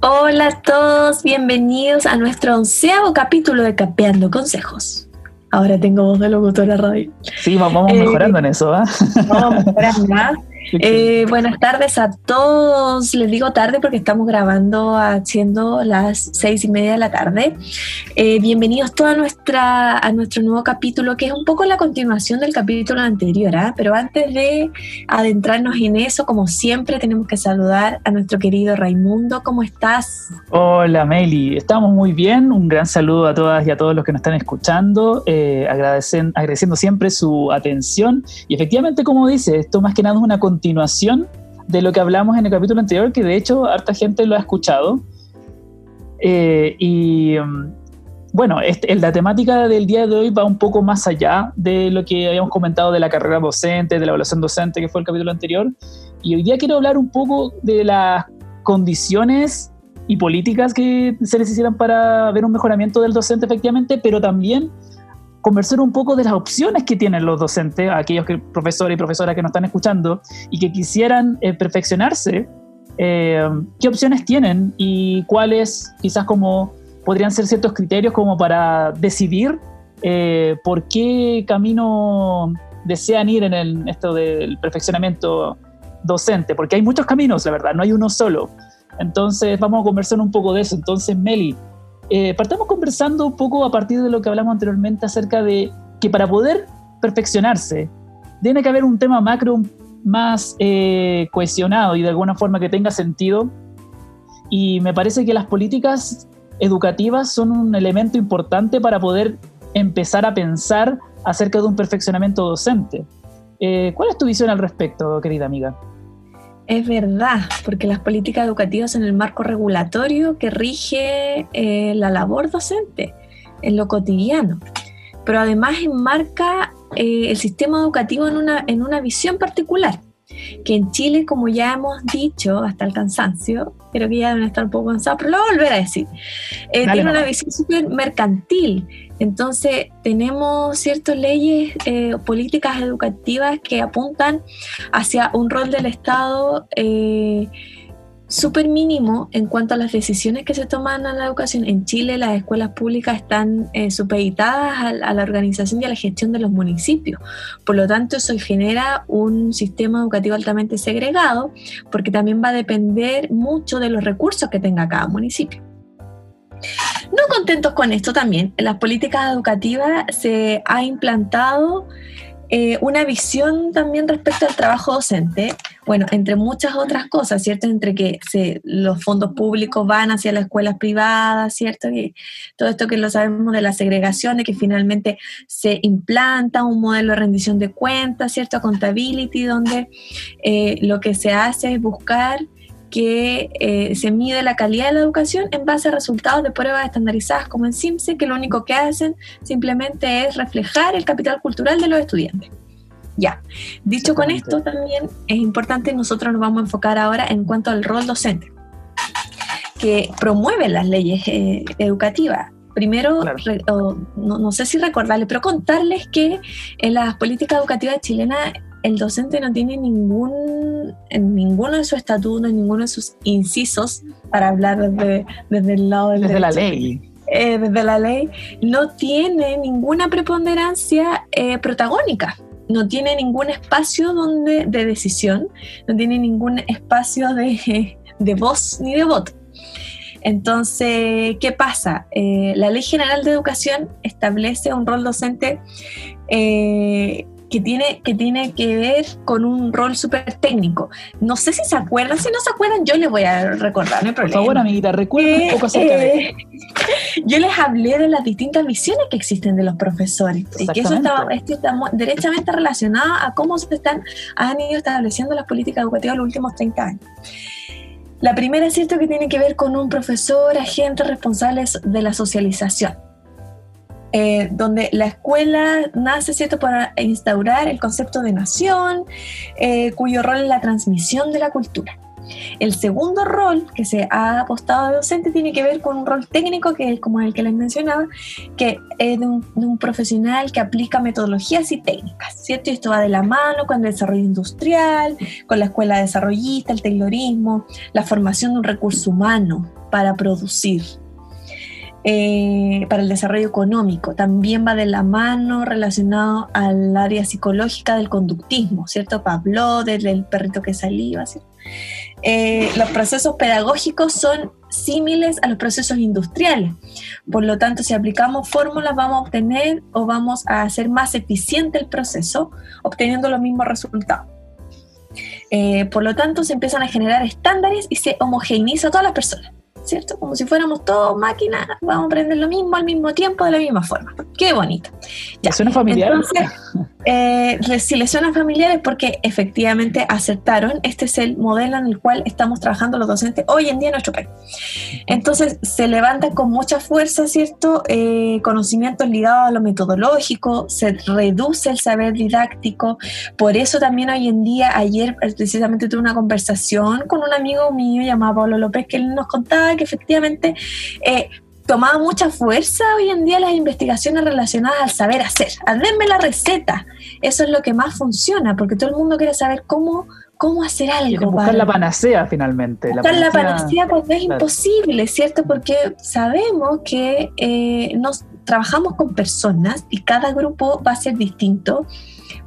Hola a todos, bienvenidos a nuestro onceavo capítulo de Capeando Consejos. Ahora tengo voz de locutora radio. Sí, vamos mejorando en eso, ¿ah? Vamos mejorando, ¿ah? Eh, buenas tardes a todos. Les digo tarde porque estamos grabando haciendo las seis y media de la tarde. Eh, bienvenidos todos a, nuestra, a nuestro nuevo capítulo, que es un poco la continuación del capítulo anterior. ¿ah? Pero antes de adentrarnos en eso, como siempre, tenemos que saludar a nuestro querido Raimundo. ¿Cómo estás? Hola, Meli. Estamos muy bien. Un gran saludo a todas y a todos los que nos están escuchando. Eh, agradecen, agradeciendo siempre su atención. Y efectivamente, como dice, esto más que nada es una continuación continuación de lo que hablamos en el capítulo anterior, que de hecho harta gente lo ha escuchado. Eh, y mm, bueno, este, la temática del día de hoy va un poco más allá de lo que habíamos comentado de la carrera docente, de la evaluación docente, que fue el capítulo anterior. Y hoy día quiero hablar un poco de las condiciones y políticas que se necesitan para ver un mejoramiento del docente efectivamente, pero también conversar un poco de las opciones que tienen los docentes, aquellos que, profesores y profesoras que nos están escuchando y que quisieran eh, perfeccionarse, eh, qué opciones tienen y cuáles quizás como podrían ser ciertos criterios como para decidir eh, por qué camino desean ir en el, esto del perfeccionamiento docente, porque hay muchos caminos, la verdad, no hay uno solo. Entonces vamos a conversar un poco de eso. Entonces, Meli, eh, partamos conversando un poco a partir de lo que hablamos anteriormente acerca de que para poder perfeccionarse, tiene que haber un tema macro más eh, cohesionado y de alguna forma que tenga sentido. Y me parece que las políticas educativas son un elemento importante para poder empezar a pensar acerca de un perfeccionamiento docente. Eh, ¿Cuál es tu visión al respecto, querida amiga? Es verdad, porque las políticas educativas son el marco regulatorio que rige eh, la labor docente en lo cotidiano, pero además enmarca eh, el sistema educativo en una, en una visión particular que en Chile, como ya hemos dicho hasta el cansancio, creo que ya deben estar un poco cansados, pero lo voy a volver a decir, eh, tiene una visión súper mercantil. Entonces, tenemos ciertas leyes, eh, políticas educativas que apuntan hacia un rol del Estado. Eh, súper mínimo en cuanto a las decisiones que se toman en la educación. En Chile las escuelas públicas están eh, supeditadas a, la organización y a la gestión de los municipios. Por lo tanto, eso genera un sistema educativo altamente segregado porque también va a depender mucho de los recursos que tenga cada municipio. No contentos con esto también, en las políticas educativas se ha implantado eh, una visión también respecto al trabajo docente, bueno, entre muchas otras cosas, ¿cierto? Entre que los fondos públicos van hacia las escuelas privadas, ¿cierto? Y todo esto que lo sabemos de la segregación, de que finalmente se implanta un modelo de rendición de cuentas, ¿cierto? Accountability, donde eh, lo que se hace es buscar que eh, se mide la calidad de la educación en base a resultados de pruebas estandarizadas como en SIMSE, que lo único que hacen simplemente es reflejar el capital cultural de los estudiantes. Ya, dicho con esto también es importante, nosotros nos vamos a enfocar ahora en cuanto al rol docente, que promueve las leyes eh, educativas. Primero, no, no, sé si recordarles, pero contarles que en las políticas educativas chilenas el docente no tiene ningún, en ninguno de sus estatutos, en ninguno de sus incisos, para hablar desde, desde el lado del desde la ley. Eh, desde la ley, no tiene ninguna preponderancia eh, protagónica, no tiene ningún espacio donde, de decisión, no tiene ningún espacio de, de voz ni de voto. Entonces, ¿qué pasa? Eh, la Ley General de Educación establece un rol docente eh, que tiene, que tiene que ver con un rol súper técnico. No sé si se acuerdan, si no se acuerdan, yo les voy a recordar, no Por favor, amiguita, recuerden un poco acerca de eh, Yo les hablé de las distintas visiones que existen de los profesores y que eso está, esto está derechamente relacionado a cómo se están, han ido estableciendo las políticas educativas los últimos 30 años. La primera es cierto que tiene que ver con un profesor, agente responsable de la socialización eh, donde la escuela nace, ¿cierto?, para instaurar el concepto de nación, eh, cuyo rol es la transmisión de la cultura. El segundo rol que se ha apostado de docente tiene que ver con un rol técnico, que es como el que les mencionaba, que es de un, profesional que aplica metodologías y técnicas, ¿cierto? Y esto va de la mano con el desarrollo industrial, con la escuela desarrollista, el taylorismo, la formación de un recurso humano, para producir, eh, para el desarrollo económico. También va de la mano relacionado al área psicológica del conductismo, ¿cierto? Pablo, del perrito que saliva, ¿cierto? Eh, los procesos pedagógicos son símiles a los procesos industriales. Por lo tanto, si aplicamos fórmulas, vamos a obtener o vamos a hacer más eficiente el proceso, obteniendo los mismos resultados. Eh, por lo tanto, se empiezan a generar estándares y se homogeneiza a todas las personas. ¿Cierto? Como si fuéramos todos máquinas, vamos a aprender lo mismo al mismo tiempo, de la misma forma. Qué bonito. Ya. ¿Suena familiar? Entonces, eh, si les suena familiar es porque efectivamente aceptaron, este es el modelo en el cual estamos trabajando los docentes hoy en día en nuestro país. Entonces, se levanta con mucha fuerza, ¿cierto? Eh, conocimientos ligados a lo metodológico, se reduce el saber didáctico, por eso también hoy en día, ayer precisamente tuve una conversación con un amigo mío llamado Pablo López, que él nos contaba que efectivamente eh, tomaba mucha fuerza hoy en día las investigaciones relacionadas al saber hacer. Al denme la receta. Eso es lo que más funciona, porque todo el mundo quiere saber cómo, cómo hacer algo. Buscar la panacea finalmente. Buscar la panacea, pues es imposible, ¿cierto? Porque sabemos que eh, nos trabajamos con personas y cada grupo va a ser distinto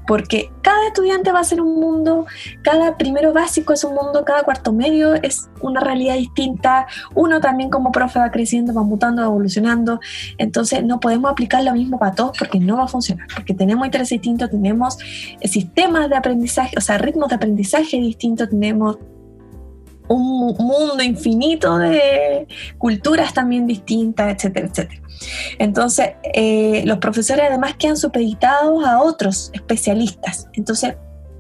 porque cada estudiante va a ser un mundo, cada primero básico es un mundo, cada cuarto medio es una realidad distinta, uno también como profe va creciendo, va mutando, va evolucionando, entonces no podemos aplicar lo mismo para todos porque no va a funcionar, porque tenemos intereses distintos, tenemos sistemas de aprendizaje, o sea, ritmos de aprendizaje distintos, tenemos un mundo infinito de culturas también distintas, etcétera, etcétera. Entonces, eh, los profesores además quedan supeditados a otros especialistas. Entonces,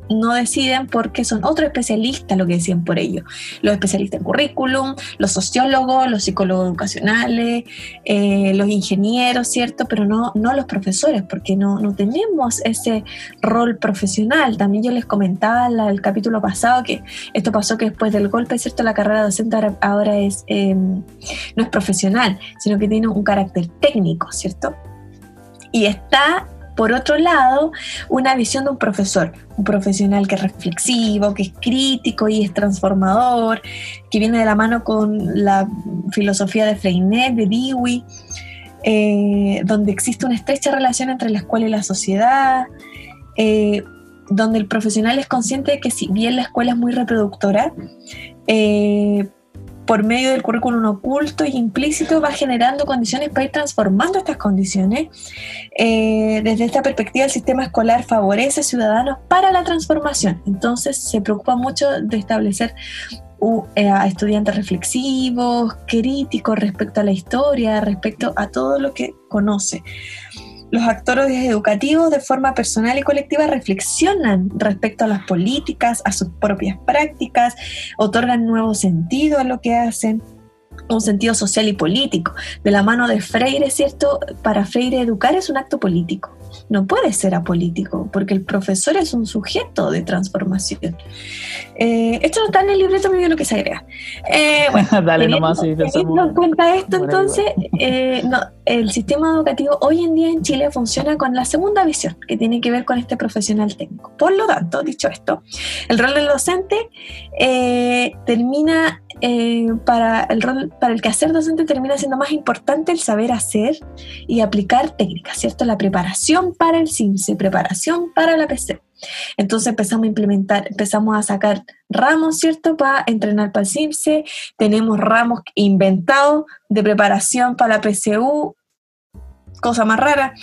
no deciden porque son otros especialistas lo que deciden por ello. Los especialistas en currículum, los sociólogos, los psicólogos educacionales, eh, los ingenieros, ¿cierto? Pero no, no los profesores, porque no, no tenemos ese rol profesional. También yo les comentaba en el capítulo pasado que esto pasó que después del golpe, ¿cierto? La carrera docente ahora, es, em, no es profesional, sino que tiene un carácter técnico, ¿cierto? Y está por otro lado, una visión de un profesor, un profesional que es reflexivo, que es crítico y es transformador, que viene de la mano con la filosofía de Freinet, de Dewey, eh, donde existe una estrecha relación entre la escuela y la sociedad, eh, donde el profesional es consciente de que si bien la escuela es muy reproductora, eh, por medio del currículum oculto y implícito va generando condiciones para ir transformando estas condiciones. Eh, desde esta perspectiva, el sistema escolar favorece a ciudadanos para la transformación. Entonces, se preocupa mucho de establecer eh, a estudiantes reflexivos, críticos respecto a la historia, respecto a todo lo que conoce. Los actores educativos de forma personal y colectiva reflexionan respecto a las políticas, a sus propias prácticas, otorgan nuevo sentido a lo que hacen un sentido social y político. De la mano de Freire, ¿cierto? Para Freire educar es un acto político no puede ser apolítico, porque el profesor es un sujeto de transformación. Eh, esto no está en el libreto medio lo que se agrega. Eh, bueno, Dale nomás, sí, teniendo en cuenta esto, entonces, eh, no, el sistema educativo hoy en día en Chile funciona con la segunda visión, que tiene que ver con este profesional técnico. Por lo tanto, dicho esto, el rol del docente termina para el rol, para el quehacer docente termina siendo más importante el saber hacer y aplicar técnicas, ¿cierto? La preparación para el CIMSE, preparación para la PC. Entonces empezamos a implementar, empezamos a sacar ramos, ¿cierto? Para entrenar para el CIMSE. Tenemos ramos inventados de preparación para la PCU, cosa más rara.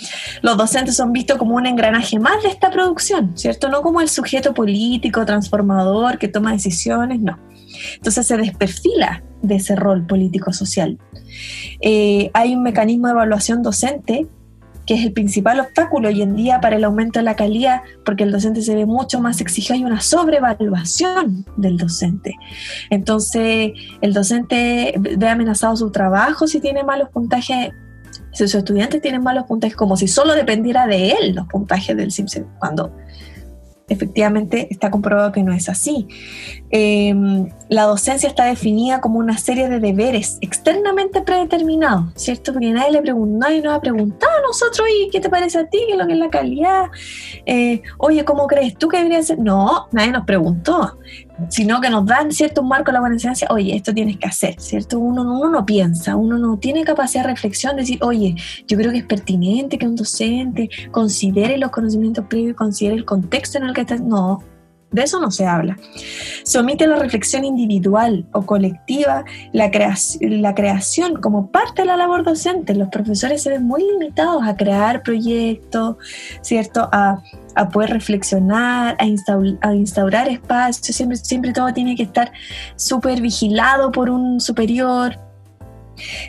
Los docentes son vistos como un engranaje más de esta producción, ¿cierto? No como el sujeto político, transformador, que toma decisiones, no. Entonces se desperfila de ese rol político-social. Eh, hay un mecanismo de evaluación docente que es el principal obstáculo hoy en día para el aumento de la calidad, porque el docente se ve mucho más exigido, hay una sobrevaluación del docente. Entonces, el docente ve amenazado su trabajo si tiene malos puntajes, si sus estudiantes tienen malos puntajes, como si solo dependiera de él los puntajes del CIMSE, cuando efectivamente está comprobado que no es así. Em, la docencia está definida como una serie de deberes externamente predeterminados, ¿cierto? Porque nadie le nadie nos ha preguntado a nosotros, ¿y qué te parece a ti? ¿Qué es lo que es la calidad? Eh, oye, ¿cómo crees tú que debería ser? No, nadie nos preguntó. Sino que nos dan cierto marco de la buena enseñanza, oye, esto tienes que hacer, ¿cierto? Uno, uno no piensa, uno no tiene capacidad de reflexión, de decir, oye, yo creo que es pertinente que un docente considere los conocimientos previos, considere el contexto en el que está. No, de eso no se habla. Se omite la reflexión individual o colectiva, la, creación como parte de la labor docente. Los profesores se ven muy limitados a crear proyectos, ¿cierto? A, poder reflexionar, a, a instaurar espacios. Siempre, siempre todo tiene que estar súper vigilado por un superior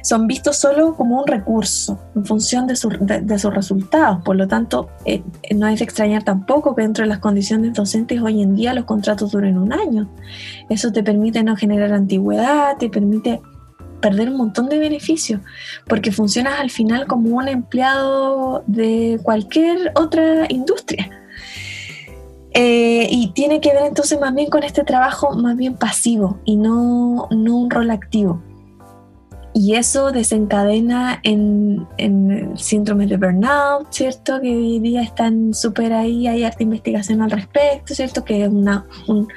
son vistos solo como un recurso en función de, sus resultados. Por lo tanto, eh, no es de extrañar tampoco que dentro de las condiciones docentes hoy en día los contratos duren un año. Eso te permite no generar antigüedad, te permite perder un montón de beneficios, porque funcionas al final como un empleado de cualquier otra industria. Eh, y tiene que ver entonces más bien con este trabajo más bien pasivo y no, no un rol activo y eso desencadena en, en síndromes de burnout, ¿cierto? Que hoy día están súper ahí, hay harta investigación al respecto, ¿cierto? Que es una, un,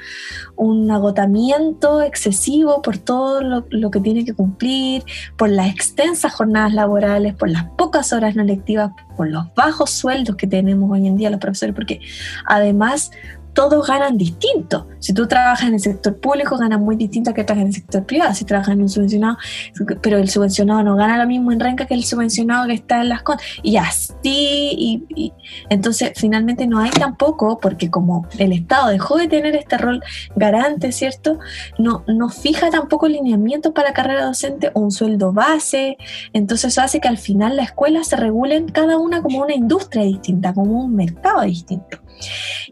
un, agotamiento excesivo por todo lo, lo, que tiene que cumplir, por las extensas jornadas laborales, por las pocas horas no lectivas, por los bajos sueldos que tenemos hoy en día los profesores, porque además todos ganan distinto. Si tú trabajas en el sector público, ganas muy distinto a que trabajas en el sector privado. Si trabajas en un subvencionado, pero el subvencionado no gana lo mismo en renca que el subvencionado que está en las contas. Y así, y, entonces finalmente no hay tampoco, porque como el Estado dejó de tener este rol garante, ¿cierto? No, no fija tampoco lineamientos para carrera docente o un sueldo base. Entonces eso hace que al final la escuela se regulen cada una como una industria distinta, como un mercado distinto.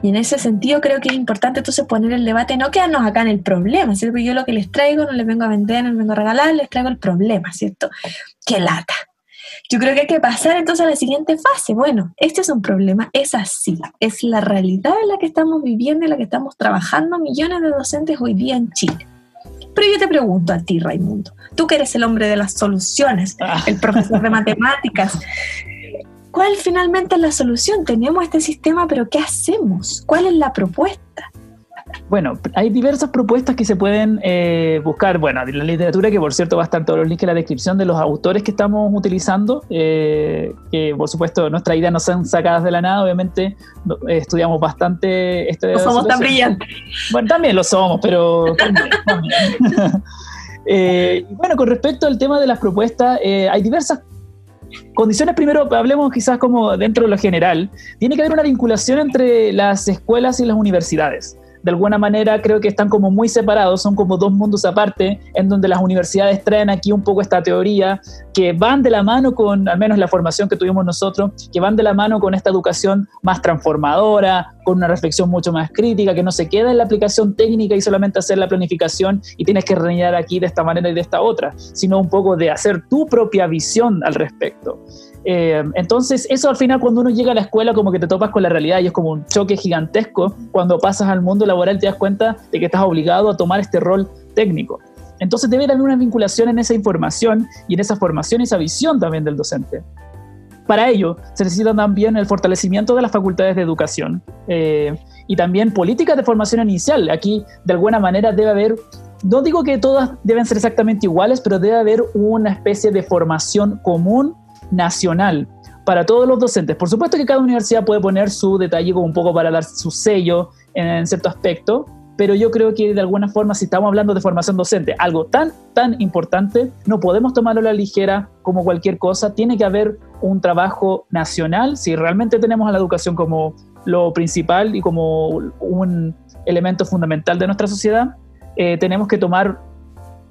Y en ese sentido creo que es importante entonces poner el debate, no quedarnos acá en el problema, ¿cierto? Yo lo que les traigo no les vengo a vender, no les vengo a regalar, les traigo el problema, ¿cierto? ¡Qué lata! Yo creo que hay que pasar entonces a la siguiente fase. Bueno, este es un problema, es así, es la realidad en la que estamos viviendo, en la que estamos trabajando millones de docentes hoy día en Chile. Pero yo te pregunto a ti, Raimundo, tú que eres el hombre de las soluciones, el profesor de matemáticas, ¿Cuál finalmente es la solución? Tenemos este sistema, pero ¿qué hacemos? ¿Cuál es la propuesta? Bueno, hay diversas propuestas que se pueden eh, buscar. Bueno, la literatura, que por cierto va a estar todos los links en la descripción de los autores que estamos utilizando, eh, que por supuesto nuestra idea no son sacadas de la nada, obviamente eh, estudiamos bastante. Este no somos tan brillantes. Bueno, también lo somos, pero bueno, con respecto al tema de las propuestas, hay diversas condiciones, primero hablemos quizás como dentro de lo general, tiene que haber una vinculación entre las escuelas y las universidades de alguna manera creo que están como muy separados, son como dos mundos aparte, en donde las universidades traen aquí un poco esta teoría que van de la mano con, al menos la formación que tuvimos nosotros, que van de la mano con esta educación más transformadora, con una reflexión mucho más crítica, que no se queda en la aplicación técnica y solamente hacer la planificación y tienes que rellenar aquí de esta manera y de esta otra, sino un poco de hacer tu propia visión al respecto. Eh, entonces, eso al final cuando uno llega a la escuela como que te topas con la realidad y es como un choque gigantesco. Cuando pasas al mundo laboral te das cuenta de que estás obligado a tomar este rol técnico. Entonces debe haber una vinculación en esa información y en esa formación y esa visión también del docente. Para ello, se necesita también el fortalecimiento de las facultades de educación eh, y también políticas de formación inicial. Aquí, de alguna manera, debe haber, no digo que todas deben ser exactamente iguales, pero debe haber una especie de formación común nacional. Para todos los docentes. Por supuesto que cada universidad puede poner su detalle como un poco para dar su sello en, cierto aspecto, pero yo creo que de alguna forma si estamos hablando de formación docente, algo tan, tan importante, no podemos tomarlo a la ligera como cualquier cosa, tiene que haber un trabajo nacional, si realmente tenemos a la educación como lo principal y como un elemento fundamental de nuestra sociedad, eh, tenemos que tomar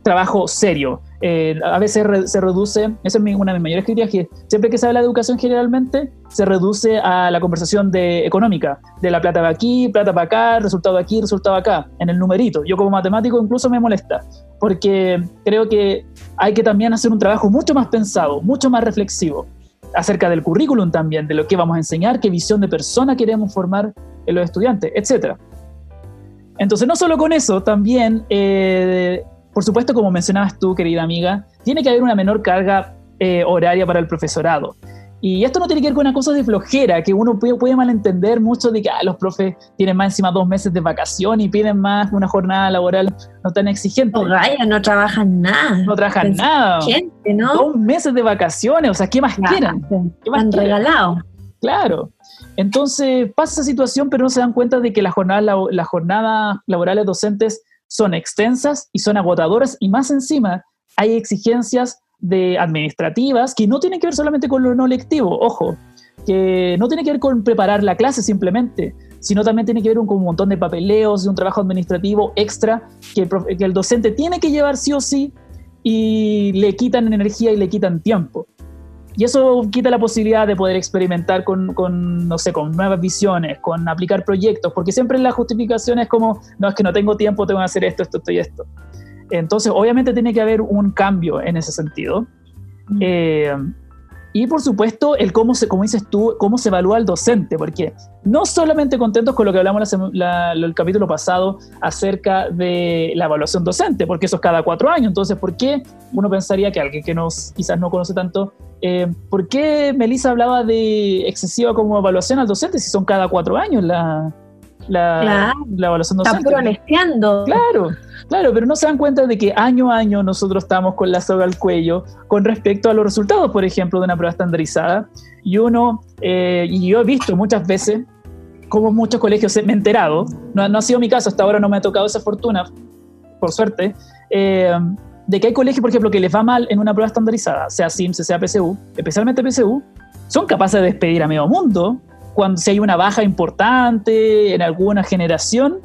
trabajo serio. Eh, a veces se reduce, esa es una de mis mayores críticas, que siempre que se habla de educación generalmente se reduce a la conversación de económica, de la plata de aquí, plata para acá, resultado aquí, resultado acá, en el numerito. Yo como matemático incluso me molesta, porque creo que hay que también hacer un trabajo mucho más pensado, mucho más reflexivo, acerca del currículum también, de lo que vamos a enseñar, qué visión de persona queremos formar en los estudiantes, etc. Entonces, no solo con eso, también eh, por supuesto, como mencionabas tú, querida amiga, tiene que haber una menor carga eh, horaria para el profesorado. Y esto no tiene que ver con una cosa de flojera, que uno puede, puede malentender mucho de que ah, los profes tienen más encima dos meses de vacación y piden más una jornada laboral no tan exigente. No, vaya, no trabajan nada. No trabajan nada. Gente, ¿no? Dos meses de vacaciones, o sea, ¿qué más quieren? ¿Qué más Han regalado. Claro. Entonces pasa esa situación, pero no se dan cuenta de que las jornadas, las jornadas laborales docentes son extensas y son agotadoras y más encima hay exigencias de administrativas que no tienen que ver solamente con lo no lectivo, ojo, que no tiene que ver con preparar la clase simplemente, sino también tiene que ver con un montón de papeleos, de un trabajo administrativo extra que el, que el docente tiene que llevar sí o sí y le quitan energía y le quitan tiempo. Y eso quita la posibilidad de poder experimentar con, con, no sé, con nuevas visiones, con aplicar proyectos, porque siempre la justificación es como, no, es que no tengo tiempo, tengo que hacer esto, esto, esto y esto. Entonces, obviamente tiene que haber un cambio en ese sentido. Mm. Eh, y por supuesto, el cómo se, como dices tú, cómo se evalúa al docente, porque no solamente contentos con lo que hablamos el capítulo pasado acerca de la evaluación docente, porque eso es cada cuatro años. Entonces, ¿por qué uno pensaría que alguien que nos, quizás no conoce tanto, eh, ¿por qué Melissa hablaba de excesiva como evaluación al docente si son cada cuatro años la, la, la evaluación docente? Está Claro. Claro, pero no se dan cuenta de que año a año nosotros estamos con la soga al cuello con respecto a los resultados, por ejemplo, de una prueba estandarizada. Y uno, eh, y yo he visto muchas veces como muchos colegios me he enterado, no, no, ha sido mi caso, hasta ahora no me ha tocado esa fortuna, por suerte, eh, de que hay colegios, por ejemplo, que les va mal en una prueba estandarizada, sea SIMS, sea PSU, especialmente PSU, son capaces de despedir a medio mundo cuando si hay una baja importante en alguna generación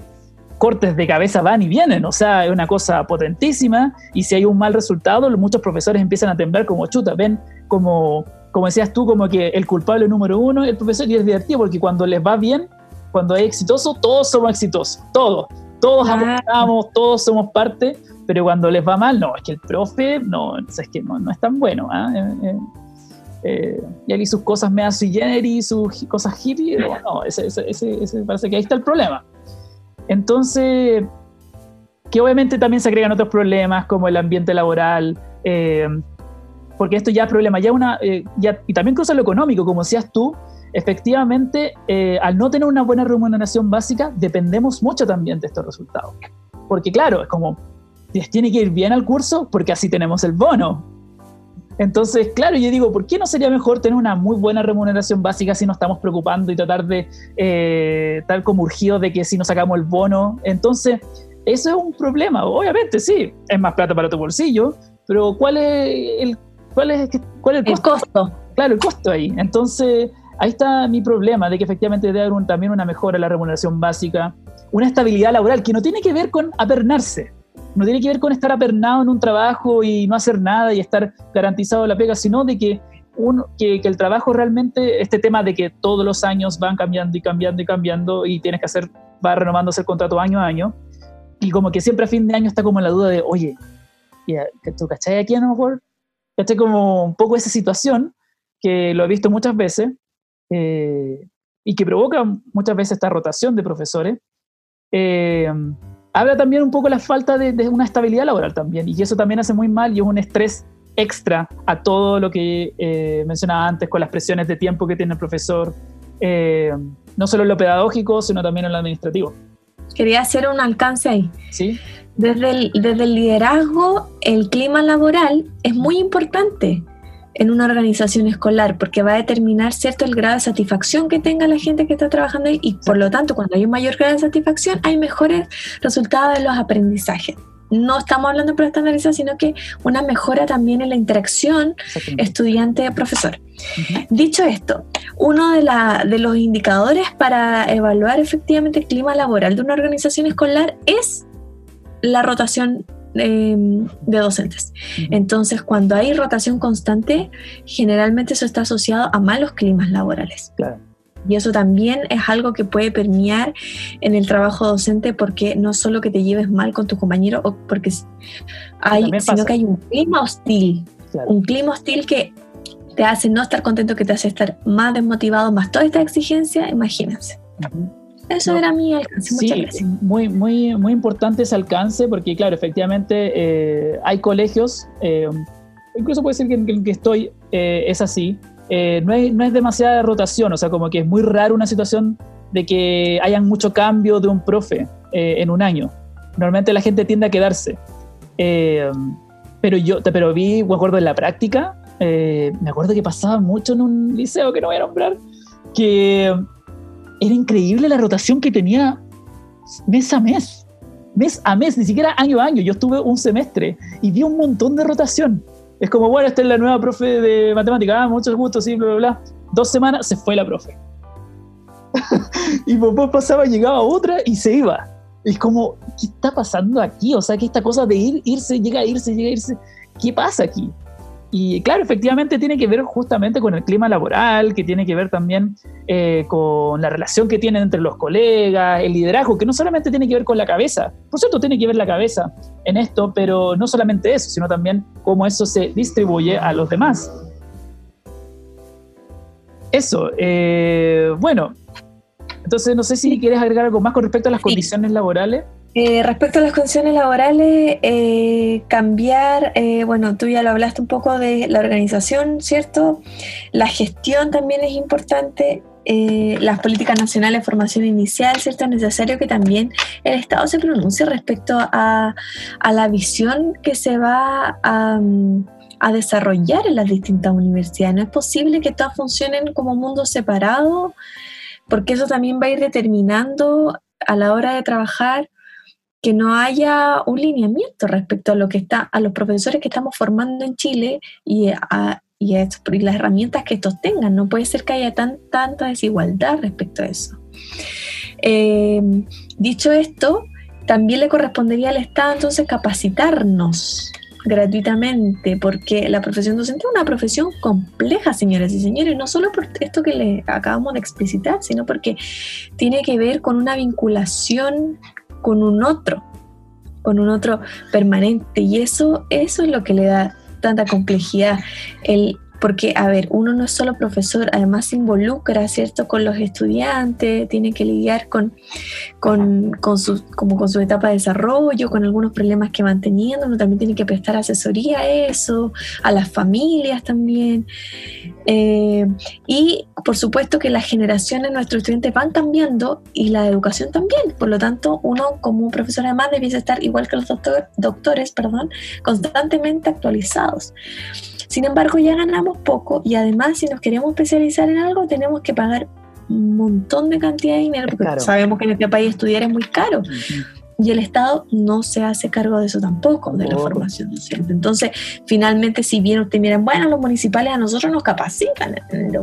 cortes de cabeza van y vienen, o sea, es una cosa potentísima y si hay un mal resultado, muchos profesores empiezan a temblar como chuta, ven como, como decías tú, como que el culpable número uno es el profesor y es divertido porque cuando les va bien, cuando es exitoso, todos somos exitosos, todos, todos aportamos, todos somos parte, pero cuando les va mal, no, es que el profe, no, es que no, no es tan bueno, ¿ah? eh, eh, eh, y ahí sus cosas me sui generis, sus cosas hippie, no, ese, ese, ese, parece que ahí está el problema. Entonces, que obviamente también se agregan otros problemas como el ambiente laboral, eh, porque esto ya es problema, ya una, eh, y también cruza lo económico, como decías tú, efectivamente, eh, al no tener una buena remuneración básica, dependemos mucho también de estos resultados. Porque claro, es como, tiene que ir bien al curso porque así tenemos el bono. Entonces, claro, yo digo, ¿por qué no sería mejor tener una muy buena remuneración básica si nos estamos preocupando y tratar de eh, estar como urgidos de que si nos sacamos el bono? Entonces, eso es un problema. Obviamente, sí, es más plata para tu bolsillo, pero ¿cuál es el, cuál es, cuál es el, costo? Claro, el costo ahí. Entonces, ahí está mi problema de que efectivamente debe haber también una mejora en la remuneración básica, una estabilidad laboral que no tiene que ver con apernarse no tiene que ver con estar apernado en un trabajo y no hacer nada y estar garantizado la pega, sino de que, uno, que, el trabajo realmente, este tema de que todos los años van cambiando y cambiando y cambiando y tienes que hacer, va renovándose el contrato año a año, y como que siempre a fin de año está como la duda de, oye, ¿tú cachai aquí lo mejor? ¿Cachai como un poco esa situación que lo he visto muchas veces eh, y que provoca muchas veces esta rotación de profesores? Eh, habla también un poco de la falta de, una estabilidad laboral también, y eso también hace muy mal y es un estrés extra a todo lo que eh, mencionaba antes con las presiones de tiempo que tiene el profesor, eh, no solo en lo pedagógico, sino también en lo administrativo. Quería hacer un alcance ahí. Sí. Desde desde el liderazgo, el clima laboral es muy importante en una organización escolar, porque va a determinar cierto el grado de satisfacción que tenga la gente que está trabajando ahí y por lo tanto cuando hay un mayor grado de satisfacción hay mejores resultados de los aprendizajes. No estamos hablando de estandarizar, sino que una mejora también en la interacción estudiante-profesor. Dicho esto, uno de, la, de los indicadores para evaluar efectivamente el clima laboral de una organización escolar es la rotación de docentes. Entonces, cuando hay rotación constante, generalmente eso está asociado a malos climas laborales. Y eso también es algo que puede permear en el trabajo docente porque no solo que te lleves mal con tu compañero, o porque hay, sino que hay un clima hostil. Un clima hostil que te hace no estar contento, que te hace estar más desmotivado, más toda esta exigencia, imagínense. Eso era mi alcance. sí, Muy, muy, muy importante ese alcance porque, claro, efectivamente eh, hay colegios, eh, incluso puede ser que en el que estoy eh, es así, eh, no, es, no es demasiada rotación, o sea, como que es muy raro una situación de que hayan mucho cambio de un profe eh, en un año. Normalmente la gente tiende a quedarse. Eh, pero yo, pero vi, me acuerdo en la práctica, me acuerdo que pasaba mucho en un liceo que no voy a nombrar, que era increíble la rotación que tenía mes a mes. Mes a mes, ni siquiera año a año. Yo estuve un semestre y vi un montón de rotación. Es como, bueno, esta es la nueva profe de matemática, ah, muchos gustos, sí, bla, bla, bla. Dos semanas se fue la profe. y después pasaba, llegaba otra y se iba. Es como, ¿qué está pasando aquí? O sea, que esta cosa de ir, irse, llega a irse, llega a irse. ¿Qué pasa aquí? Y claro, efectivamente tiene que ver justamente con el clima laboral, que tiene que ver también eh, con la relación que tienen entre los colegas, el liderazgo, que no solamente tiene que ver con la cabeza, por cierto, tiene que ver la cabeza en esto, pero no solamente eso, sino también cómo eso se distribuye a los demás. Eso, eh, bueno, entonces no sé si quieres agregar algo más con respecto a las condiciones laborales. Eh, respecto a las condiciones laborales, eh, cambiar, eh, bueno, tú ya lo hablaste un poco de la organización, ¿cierto? La gestión también es importante. las políticas nacionales de formación inicial, ¿cierto? Es necesario que también el Estado se pronuncie respecto a, la visión que se va a, a, desarrollar en las distintas universidades. No es posible que todas funcionen como mundos separados, porque eso también va a ir determinando a la hora de trabajar que no haya un lineamiento respecto a lo que está, a los profesores que estamos formando en Chile y a, y, las herramientas que estos tengan. No puede ser que haya tan, tanta desigualdad respecto a eso. Eh, dicho esto, también le correspondería al Estado entonces capacitarnos gratuitamente, porque la profesión docente es una profesión compleja, señoras y señores, no solo por esto que le acabamos de explicitar, sino porque tiene que ver con una vinculación con un otro, con un otro permanente. Y eso, eso es lo que le da tanta complejidad. El porque, a ver, uno no es solo profesor, además se involucra, ¿cierto?, con los estudiantes, tiene que lidiar con, con, su, como con su etapa de desarrollo, con algunos problemas que van teniendo, uno también tiene que prestar asesoría a eso, a las familias también. Eh, y, por supuesto, que las generaciones de nuestros estudiantes van cambiando y la educación también. Por lo tanto, uno como profesor además debiese estar, igual que los doctores, perdón, constantemente actualizados. Sin embargo, ya ganamos poco y además si nos queremos especializar en algo tenemos que pagar un montón de cantidad de dinero porque sabemos que en este país estudiar es muy caro y el Estado no se hace cargo de eso tampoco, de la formación docente. Entonces, finalmente, si bien ustedes miran, bueno, los municipales a nosotros nos capacitan,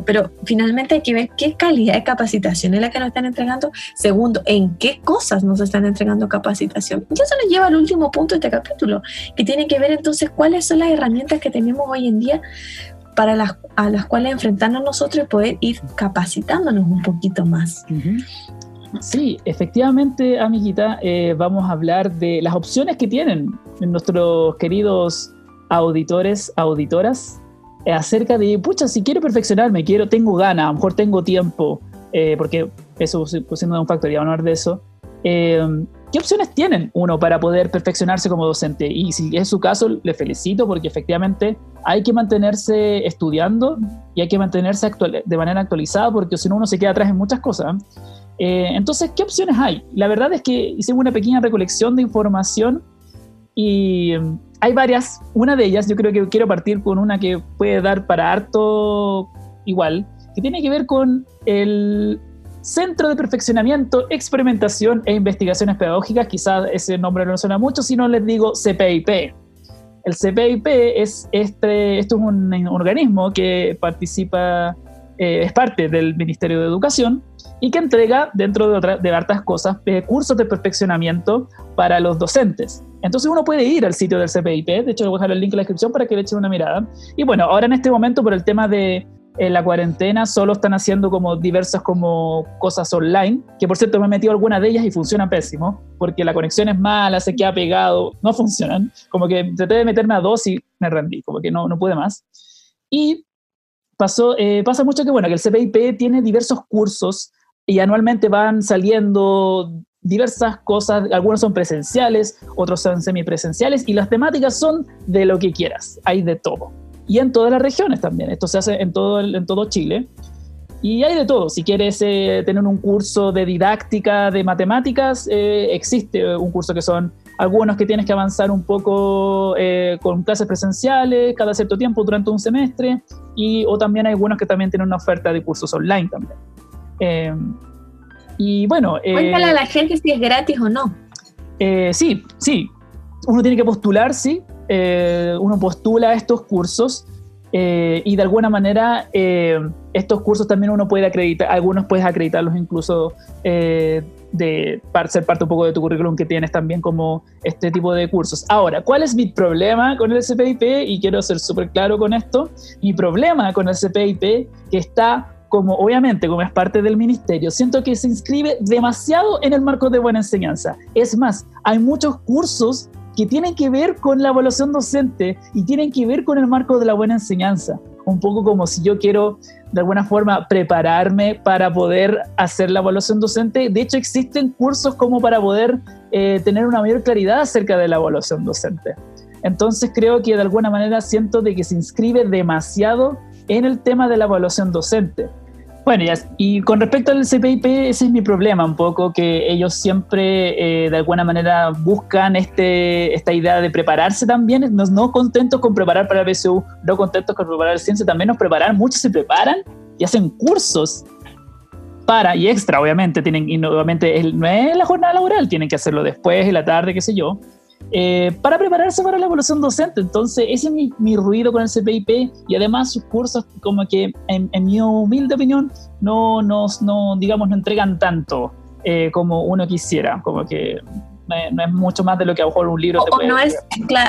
pero finalmente hay que ver qué calidad de capacitación es la que nos están entregando. Segundo, en qué cosas nos están entregando capacitación. Y eso nos lleva al último punto de este capítulo, que tiene que ver entonces cuáles son las herramientas que tenemos hoy en día para las, a las cuales enfrentarnos nosotros y poder ir capacitándonos un poquito más. Sí, efectivamente, amiguita, eh, vamos a hablar de las opciones que tienen nuestros queridos auditores, auditoras, eh, acerca de, pucha, si quiero perfeccionarme, quiero, tengo ganas, a lo mejor tengo tiempo, eh, porque eso pues, siendo un factor, ya vamos a hablar de eso. ¿Qué opciones tienen uno para poder perfeccionarse como docente? Y si es su caso, le felicito porque efectivamente hay que mantenerse estudiando y hay que mantenerse de manera actualizada porque si no uno se queda atrás en muchas cosas. Eh, entonces, ¿qué opciones hay? La verdad es que hice una pequeña recolección de información y mm, hay varias. Una de ellas, yo creo que quiero partir con una que puede dar para harto igual, que tiene que ver con el Centro de Perfeccionamiento, Experimentación e Investigaciones Pedagógicas. Quizás ese nombre no suena mucho, si no les digo CPIP. El CPIP es, este, esto es un, organismo que participa, eh, es parte del Ministerio de Educación y que entrega, dentro de, otras de hartas cosas, eh, cursos de perfeccionamiento para los docentes. Entonces uno puede ir al sitio del CPIP, de hecho le voy a dejar el link en la descripción para que le echen una mirada. Y bueno, ahora en este momento por el tema de eh, la cuarentena solo están haciendo como diversas como cosas online, que por cierto me he metido algunas de ellas y funcionan pésimo, porque la conexión es mala, se queda pegado, no funcionan. Como que traté de meterme a dos y me rendí, como que no, no pude más. Y pasó, eh, pasa mucho que, bueno, que el CPIP tiene diversos cursos y anualmente van saliendo diversas cosas, algunos son presenciales, otros son semipresenciales y las temáticas son de lo que quieras, hay de todo. y en todas las regiones también. Esto se hace en todo, en todo Chile. Y hay de todo. Si quieres eh, tener un curso de didáctica de matemáticas, eh, existe un curso que son algunos que tienes que avanzar un poco eh, con clases presenciales cada cierto tiempo durante un semestre, y, o también hay algunos que también tienen una oferta de cursos online también. Y bueno... Cuéntale a la gente si es gratis o no. sí, sí. Uno tiene que postular, sí. uno postula estos cursos eh, y de alguna manera eh, estos cursos también uno puede acreditar, algunos puedes acreditarlos incluso eh, de para ser parte un poco de tu currículum que tienes también como este tipo de cursos. Ahora, ¿cuál es mi problema con el CPIP? Y quiero ser súper claro con esto. Mi problema con el CPIP que está como obviamente como es parte del ministerio, siento que se inscribe demasiado en el marco de buena enseñanza. Es más, hay muchos cursos que tienen que ver con la evaluación docente y tienen que ver con el marco de la buena enseñanza. Un poco como si yo quiero de alguna forma prepararme para poder hacer la evaluación docente. De hecho, existen cursos como para poder eh, tener una mayor claridad acerca de la evaluación docente. Entonces creo que de alguna manera siento de que se inscribe demasiado en el tema de la evaluación docente. Bueno, y, con respecto al CPIP, ese es mi problema un poco, que ellos siempre eh, de alguna manera buscan este, esta idea de prepararse también, no, no contentos con preparar para el PSU, no contentos con preparar el ciencia, también nos preparan, muchos se preparan y hacen cursos para, y extra obviamente, tienen, y nuevamente no es la jornada laboral, tienen que hacerlo después, en la tarde, qué sé yo, eh, para prepararse para la evaluación docente. Entonces, ese es mi, ruido con el CPIP y además sus cursos, como que en, mi humilde opinión, no, nos, no, digamos, no entregan tanto eh, como uno quisiera, como que no es mucho más de lo que a lo mejor un libro te puede no es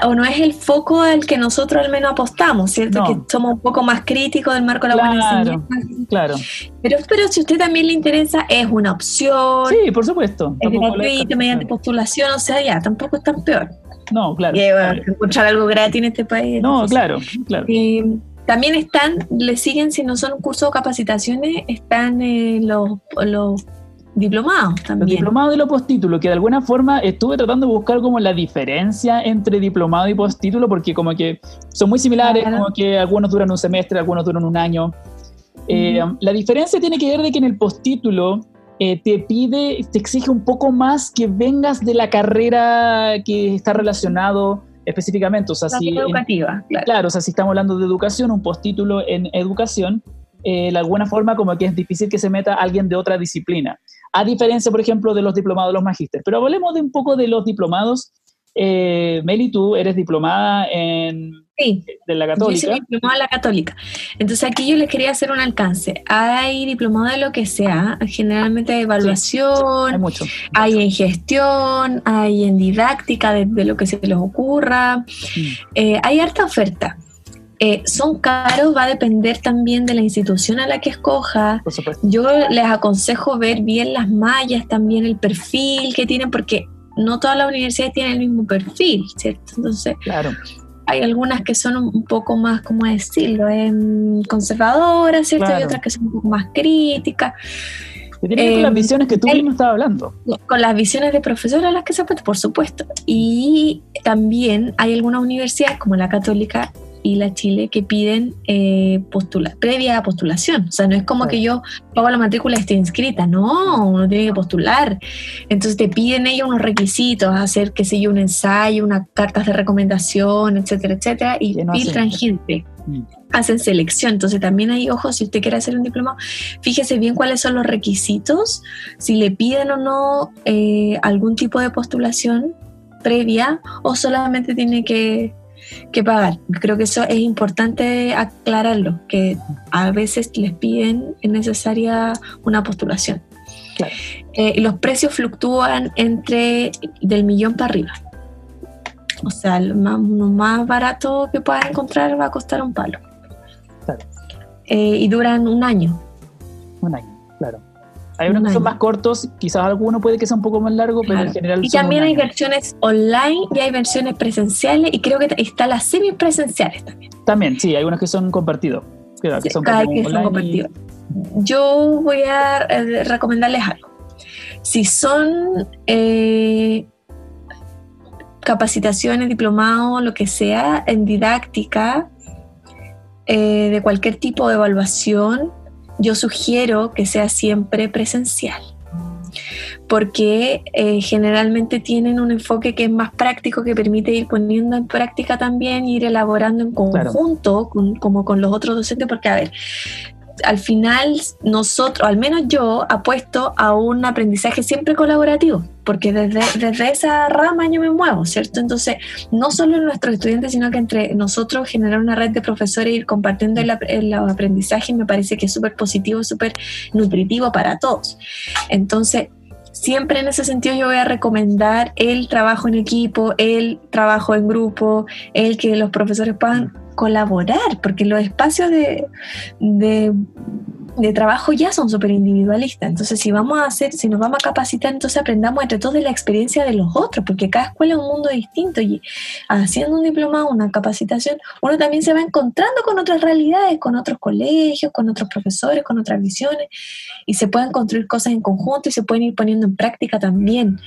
O no es el foco al que nosotros al menos apostamos, ¿cierto? Que somos un poco más críticos del marco de la claro, Claro. Pero, pero si a usted también le interesa, es una opción. Sí, por supuesto. Es gratuito, mediante postulación, o sea, ya, tampoco es tan peor. No, claro. encontrar algo gratis en este país. No, claro, claro. también están, le siguen, si no son cursos o capacitaciones, están eh, los, los diplomados también. Los diplomados y los postítulos, que de alguna forma estuve tratando de buscar como la diferencia entre diplomado y postítulo, porque como que son muy similares, como que algunos duran un semestre, algunos duran un año. Eh, la diferencia tiene que ver de que en el postítulo eh, te pide, te exige un poco más que vengas de la carrera que está relacionado específicamente. O sea, si educativa, claro. o sea, si estamos hablando de educación, un postítulo en educación, eh, de alguna forma como que es difícil que se meta alguien de otra disciplina a diferencia, por ejemplo, de los diplomados de los magísteres. Pero hablemos de un poco de los diplomados. Eh, Meli, tú eres diplomada en sí, de la Católica. Yo soy diplomada en la Católica. Entonces aquí yo les quería hacer un alcance. Hay diplomado de lo que sea, generalmente hay evaluación, hay, mucho. hay en gestión, hay en didáctica de, lo que se les ocurra. Mm. Eh, hay harta oferta. Eh, son caros, va a depender también de la institución a la que escoja. Yo les aconsejo ver bien las mallas, también el perfil que tienen, porque no todas las universidades tienen el mismo perfil, ¿cierto? Entonces, claro. hay algunas que son un poco más, ¿cómo decirlo?, em, conservadoras, ¿cierto? Y otras que son un poco más críticas. Que tienen con las em, visiones que tú mismo estabas hablando. Con las visiones de profesores a las que se puede, por supuesto. Y también hay algunas universidades, como la católica, y la Chile que piden eh, previa postulación. O sea, no es como que yo pago la matrícula y esté inscrita, no, uno tiene que postular. Entonces te piden ellos unos requisitos, hacer, qué sé yo, un ensayo, unas cartas de recomendación, etcétera, etcétera, y filtran gente. Mm. Hacen selección, entonces también hay ojos si usted quiere hacer un diploma, fíjese bien cuáles son los requisitos, si le piden o no eh, algún tipo de postulación previa o solamente tiene que que pagar. Creo que eso es importante aclararlo, que a veces les piden, es necesaria una postulación. Eh, los precios fluctúan entre del millón para arriba. O sea, lo más, más barato que puedas encontrar va a costar un palo. Eh, y duran un año. Un año, claro. Hay unos que son más cortos, quizás alguno puede que sea un poco más largo, pero en general. Y también hay versiones online y hay versiones presenciales y creo que están las semipresenciales también. También, sí, hay unos que son compartidos. que son, compartidos. Yo voy a eh, recomendarles algo. Si son eh, capacitaciones, diplomados, lo que sea, en didáctica, eh, de cualquier tipo de evaluación, yo sugiero que sea siempre presencial porque eh, generalmente tienen un enfoque que es más práctico, que permite ir poniendo en práctica también, ir elaborando en conjunto, como con los otros docentes, porque a ver, al final nosotros, al menos yo, apuesto a un aprendizaje siempre colaborativo, porque desde, desde esa rama yo me muevo, ¿cierto? Entonces, no solo en nuestros estudiantes, sino que entre nosotros generar una red de profesores e ir compartiendo el, el aprendizaje me parece que es súper positivo, súper nutritivo para todos. Entonces, siempre en ese sentido yo voy a recomendar el trabajo en equipo, el trabajo en grupo, el que los profesores puedan colaborar, porque los espacios de, de de trabajo ya son súper individualistas. Entonces, si vamos a hacer, si nos vamos a capacitar, entonces aprendamos entre todos de la experiencia de los otros, porque cada escuela es un mundo distinto y haciendo un diplomado, una capacitación, uno también se va encontrando con otras realidades, con otros colegios, con otros profesores, con otras visiones y se pueden construir cosas en conjunto y se pueden ir poniendo en práctica también.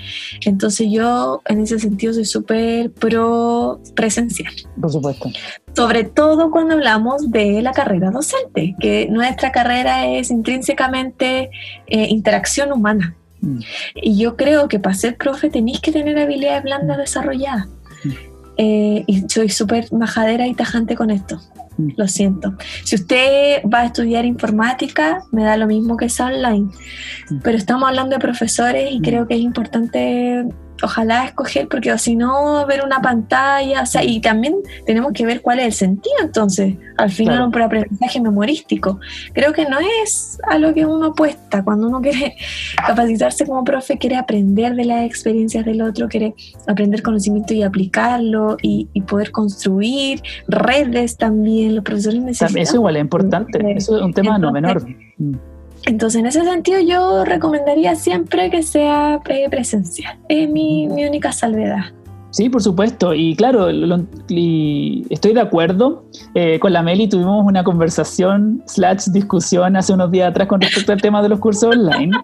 Entonces, yo en ese sentido soy súper pro presencial. Por supuesto. Sobre todo cuando hablamos de la carrera docente, que nuestra carrera es intrínsecamente eh, interacción humana. Mm. Y yo creo que para ser profe tenéis que tener habilidades blandas desarrolladas. Mm. Eh, y soy súper majadera y tajante con esto. Mm. Lo siento. Si usted va a estudiar informática, me da lo mismo que sea online. Pero estamos hablando de profesores y creo que es importante ojalá escoger, porque si no, ver una pantalla, o sea, y también tenemos que ver cuál es el sentido entonces, al final un aprendizaje memorístico. Creo que no es a lo que uno apuesta, cuando uno quiere capacitarse como profe, quiere aprender de las experiencias del otro, quiere aprender conocimiento y aplicarlo y, poder construir redes también, los profesores necesitan. Eso igual es importante, eso es un tema no menor. Entonces, en ese sentido, yo recomendaría siempre que sea presencial. Es mi, única salvedad. Sí, por supuesto. Y claro, estoy de acuerdo. Eh, con la Meli tuvimos una conversación, slash discusión hace unos días atrás con respecto al tema de los cursos online.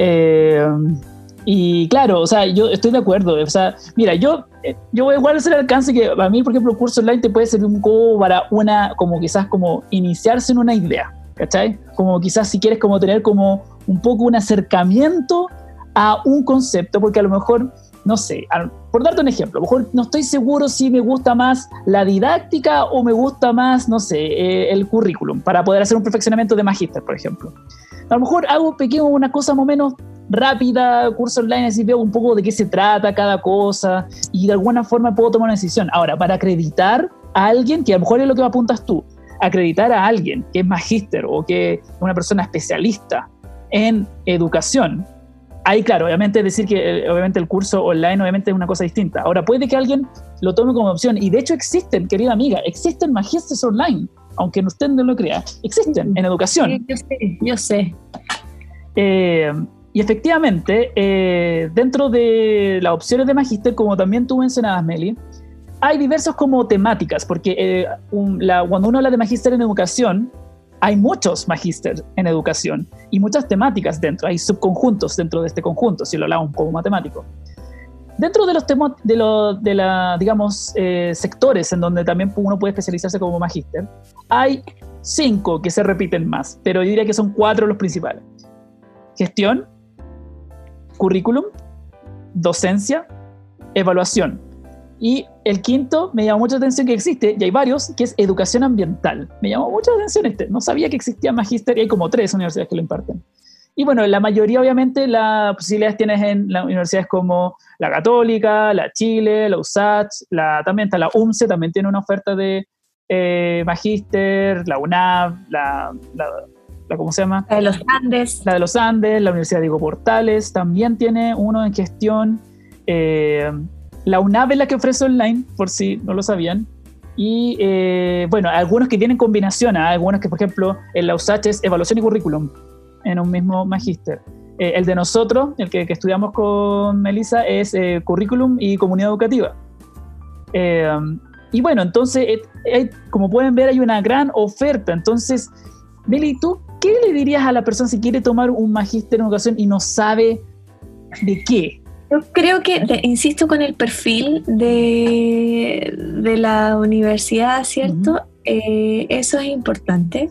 Eh, y claro, o sea, yo estoy de acuerdo. O sea, mira, yo, eh, yo voy igual a hacer el alcance que a mí, por ejemplo, el curso online te puede servir un poco para una, como quizás como iniciarse en una idea. ¿Cachai? Como quizás si quieres como tener como un poco un acercamiento a un concepto, porque a lo mejor, no sé, por darte un ejemplo, a lo mejor no estoy seguro si me gusta más la didáctica o me gusta más, no sé, eh, el currículum, para poder hacer un perfeccionamiento de magíster, por ejemplo. A lo mejor hago pequeño una cosa más o menos rápida, curso online, así veo un poco de qué se trata cada cosa y de alguna forma puedo tomar una decisión. Ahora, para acreditar a alguien, que a lo mejor es lo que me apuntas tú, acreditar a alguien que es magíster o que es una persona especialista en educación, ahí claro, obviamente decir que eh, obviamente el curso online obviamente es una cosa distinta. Ahora, puede que alguien lo tome como opción, y de hecho existen, querida amiga, existen magísteres online, aunque usted no lo crea, existen en educación. yo sé, yo sé. Eh, y efectivamente, eh, dentro de las opciones de magíster, como también tú mencionabas, Meli, hay diversos como temáticas, porque eh, cuando uno habla de magíster en educación, hay muchos magíster en educación y muchas temáticas dentro, hay subconjuntos dentro de este conjunto, si lo hablamos como matemático. Dentro de los de, de la, digamos, eh, sectores en donde también uno puede especializarse como magíster, hay cinco que se repiten más, pero yo diría que son cuatro los principales. Gestión, currículum, docencia, evaluación. Y el quinto me llamó mucha atención que existe, y hay varios, que es educación ambiental. Me llamó mucha atención este. No sabía que existía magíster y hay como tres universidades que lo imparten. Y bueno, la mayoría obviamente las posibilidades tienes en las universidades como la Católica, la Chile, la USACH, la, también está la UMCE, también tiene una oferta de eh, magíster, la UNAV, la, la, ¿cómo se llama? La de los Andes. La de los Andes, la Universidad Diego Portales, también tiene uno en gestión. Eh, la UNAV es la que ofrece online, por si no lo sabían. Y eh, bueno, algunos que tienen combinación, ¿ah? algunos que, por ejemplo, en la USACH es evaluación y currículum en un mismo magíster. Eh, el de nosotros, el que, estudiamos con Melissa, es eh, currículum y comunidad educativa. y bueno, entonces, como pueden ver, hay una gran oferta. Entonces, Meli, ¿tú qué le dirías a la persona si quiere tomar un magíster en educación y no sabe de qué? Yo creo que, insisto con el perfil de, de la universidad, ¿cierto? eh, eso es importante.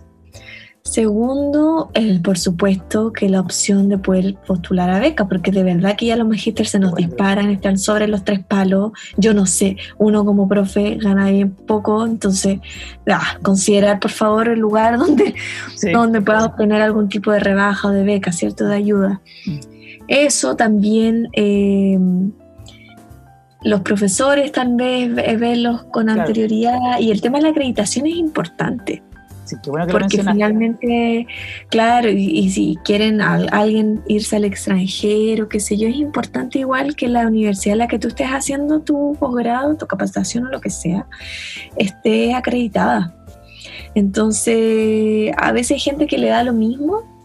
Segundo, el, por supuesto que la opción de poder postular a beca, porque de verdad que ya los magísteres se nos disparan, están sobre los tres palos. Yo no sé, uno como profe gana bien poco, entonces ah, considerar por favor el lugar donde, donde pueda obtener algún tipo de rebaja o de beca, ¿cierto? De ayuda. Mm. Eso también... Eh, los profesores tal vez verlos con anterioridad y el tema de la acreditación es importante. Sí, qué bueno que porque finalmente, claro, y, si quieren a, alguien irse al extranjero, qué sé yo, es importante igual que la universidad en la que tú estés haciendo tu posgrado, tu capacitación o lo que sea, esté acreditada. Entonces, a veces hay gente que le da lo mismo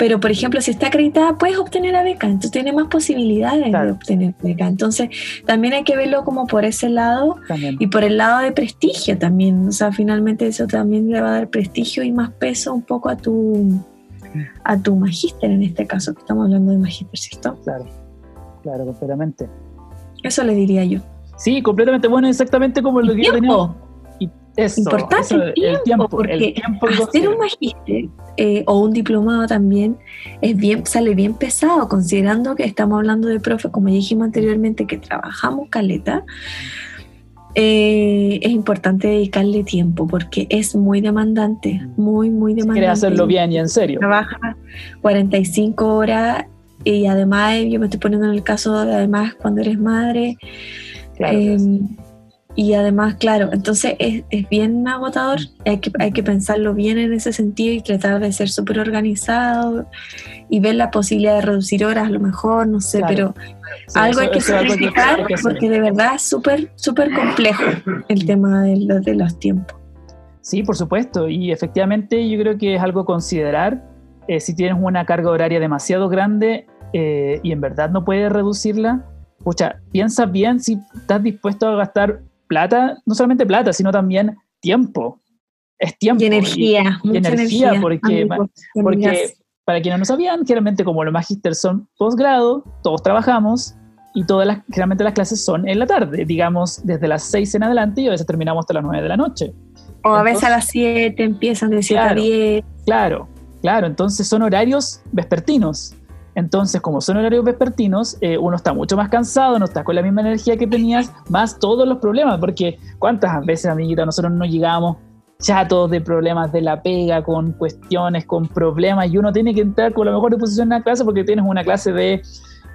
pero, por ejemplo, si está acreditada, puedes obtener la beca, entonces tiene más posibilidades de obtener beca. Entonces, también hay que verlo como por ese lado y por el lado de prestigio también. O sea, finalmente eso también le va a dar prestigio y más peso un poco a tu, a tu magíster en este caso, que estamos hablando de magíster, ¿cierto? Claro, claro, completamente. Eso le diría yo. Sí, completamente. Bueno, exactamente como lo que yo tenía importante el, tiempo, porque hacer un magíster eh, o un diplomado también es bien, sale bien pesado, considerando que estamos hablando de profe, como dijimos anteriormente, que trabajamos caleta. Eh, es importante dedicarle tiempo porque es muy demandante, muy, muy demandante. quiere hacerlo bien y en serio. Trabaja 45 horas y además, yo me estoy poniendo en el caso de además cuando eres madre. Claro, y además, claro, entonces es, es, bien agotador, hay que, hay que pensarlo bien en ese sentido y tratar de ser súper organizado y ver la posibilidad de reducir horas a lo mejor, no sé, pero algo hay que sacrificar porque de verdad es súper, súper complejo el tema de, los, de los tiempos. Sí, por supuesto, y efectivamente yo creo que es algo a considerar. Eh, si tienes una carga horaria demasiado grande eh, y en verdad no puedes reducirla, pucha, piensa bien si estás dispuesto a gastar plata, no solamente plata, sino también tiempo. Es tiempo. Y energía. Y, energía, porque, porque para quienes no sabían, generalmente como los magísteres son posgrado, todos trabajamos y todas las, generalmente las clases son en la tarde, digamos desde las 6 en adelante y a veces terminamos hasta las 9 de la noche. O a veces a las 7 empiezan de 7 a 10. Claro, claro, entonces son horarios vespertinos. Entonces, como son horarios vespertinos, eh, uno está mucho más cansado, no está con la misma energía que tenías, más todos los problemas, porque cuántas veces, amiguita, nosotros no llegamos chatos de problemas de la pega, con cuestiones, con problemas, y uno tiene que entrar con la mejor disposición en la clase porque tienes una clase de,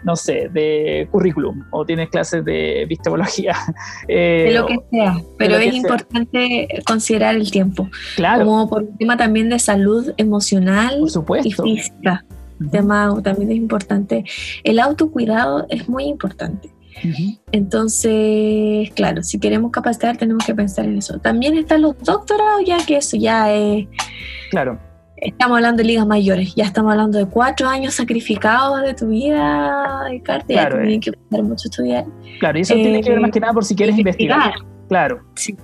no sé, de currículum, o tienes clases de epistemología. Eh, de lo que sea, pero es importante considerar el tiempo. Claro. Como por un tema también de salud emocional y física tema también es importante. El autocuidado es muy importante. Entonces, claro, si queremos capacitar tenemos que pensar en eso. También están los doctorados, ya que eso ya es... Claro. Estamos hablando de ligas mayores, ya estamos hablando de cuatro años sacrificados de tu vida, de claro, eh. que mucho estudiar. Claro, y eso tiene que ver más que nada por si quieres investigar. Claro. Sí.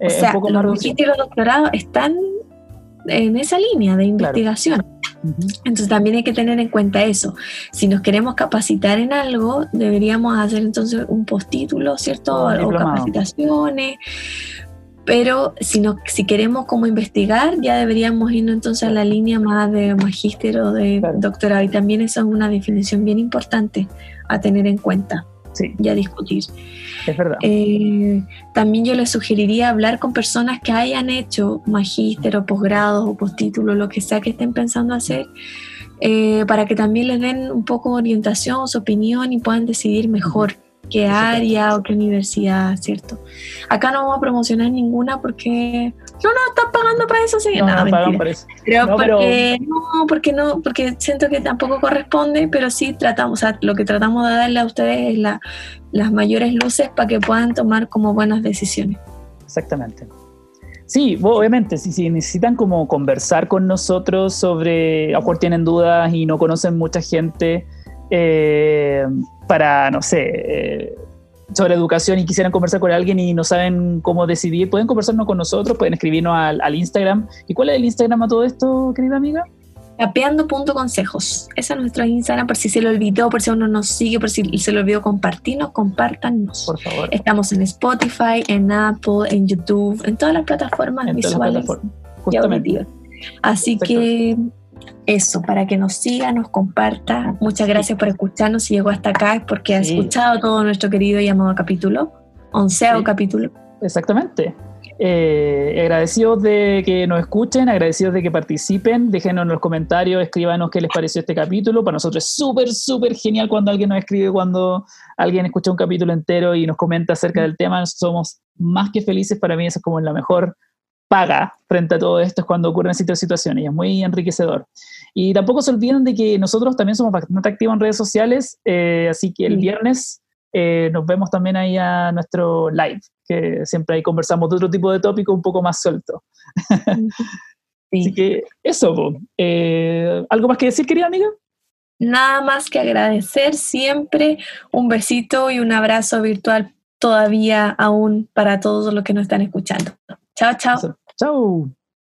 Eh, o sea, los doctorados están en esa línea de investigación. Entonces también hay que tener en cuenta eso. Si nos queremos capacitar en algo, deberíamos hacer entonces un postítulo, ¿cierto? o capacitaciones. Pero si, no, si queremos como investigar, ya deberíamos irnos entonces a la línea más de magíster o de doctorado. Y también esa es una definición bien importante a tener en cuenta sí. y a discutir. Es verdad. Eh, también yo les sugeriría hablar con personas que hayan hecho magíster o posgrado o postítulo, lo que sea que estén pensando hacer, eh, para que también les den un poco de orientación, su opinión y puedan decidir mejor qué área o qué universidad, ¿cierto? Acá no vamos a promocionar ninguna porque no nos están pagando para eso, sí, no, no, no para eso. Pero, porque, no, porque no, porque siento que tampoco corresponde, pero sí tratamos, o sea, lo que tratamos de darle a ustedes es la, las mayores luces para que puedan tomar como buenas decisiones. Exactamente. Sí, obviamente, si, si, necesitan como conversar con nosotros sobre, a lo mejor tienen dudas y no conocen mucha gente, eh, para, no sé, eh, sobre educación y quisieran conversar con alguien y no saben cómo decidir, pueden conversarnos con nosotros, pueden escribirnos al, Instagram. ¿Y cuál es el Instagram a todo esto, querida amiga? Tapeando.consejos. Ese es nuestro Instagram, por si se lo olvidó, por si uno nos sigue, por si se lo olvidó compartirnos, compártanos. Por favor. Estamos en Spotify, en Apple, en YouTube, en todas las plataformas visuales y Así que eso, para que nos siga, nos comparta. Muchas gracias por escucharnos. Si llegó hasta acá porque ha escuchado todo nuestro querido llamado capítulo, onceavo capítulo. Exactamente. Eh, agradecidos de que nos escuchen, agradecidos de que participen, déjenos en los comentarios, escríbanos qué les pareció este capítulo. Para nosotros es súper, súper genial cuando alguien nos escribe, cuando alguien escucha un capítulo entero y nos comenta acerca del tema. Somos más que felices, para mí eso es como la mejor paga frente a todo esto es cuando ocurren estas situaciones y es muy enriquecedor. Y tampoco se olviden de que nosotros también somos bastante activos en redes sociales, eh, así que el viernes eh, nos vemos también ahí a nuestro live, que siempre ahí conversamos de otro tipo de tópico un poco más suelto. Así que eso, eh, ¿algo más que decir, querida amiga? Nada más que agradecer siempre un besito y un abrazo virtual todavía aún para todos los que nos están escuchando. Chao, chao. Chao.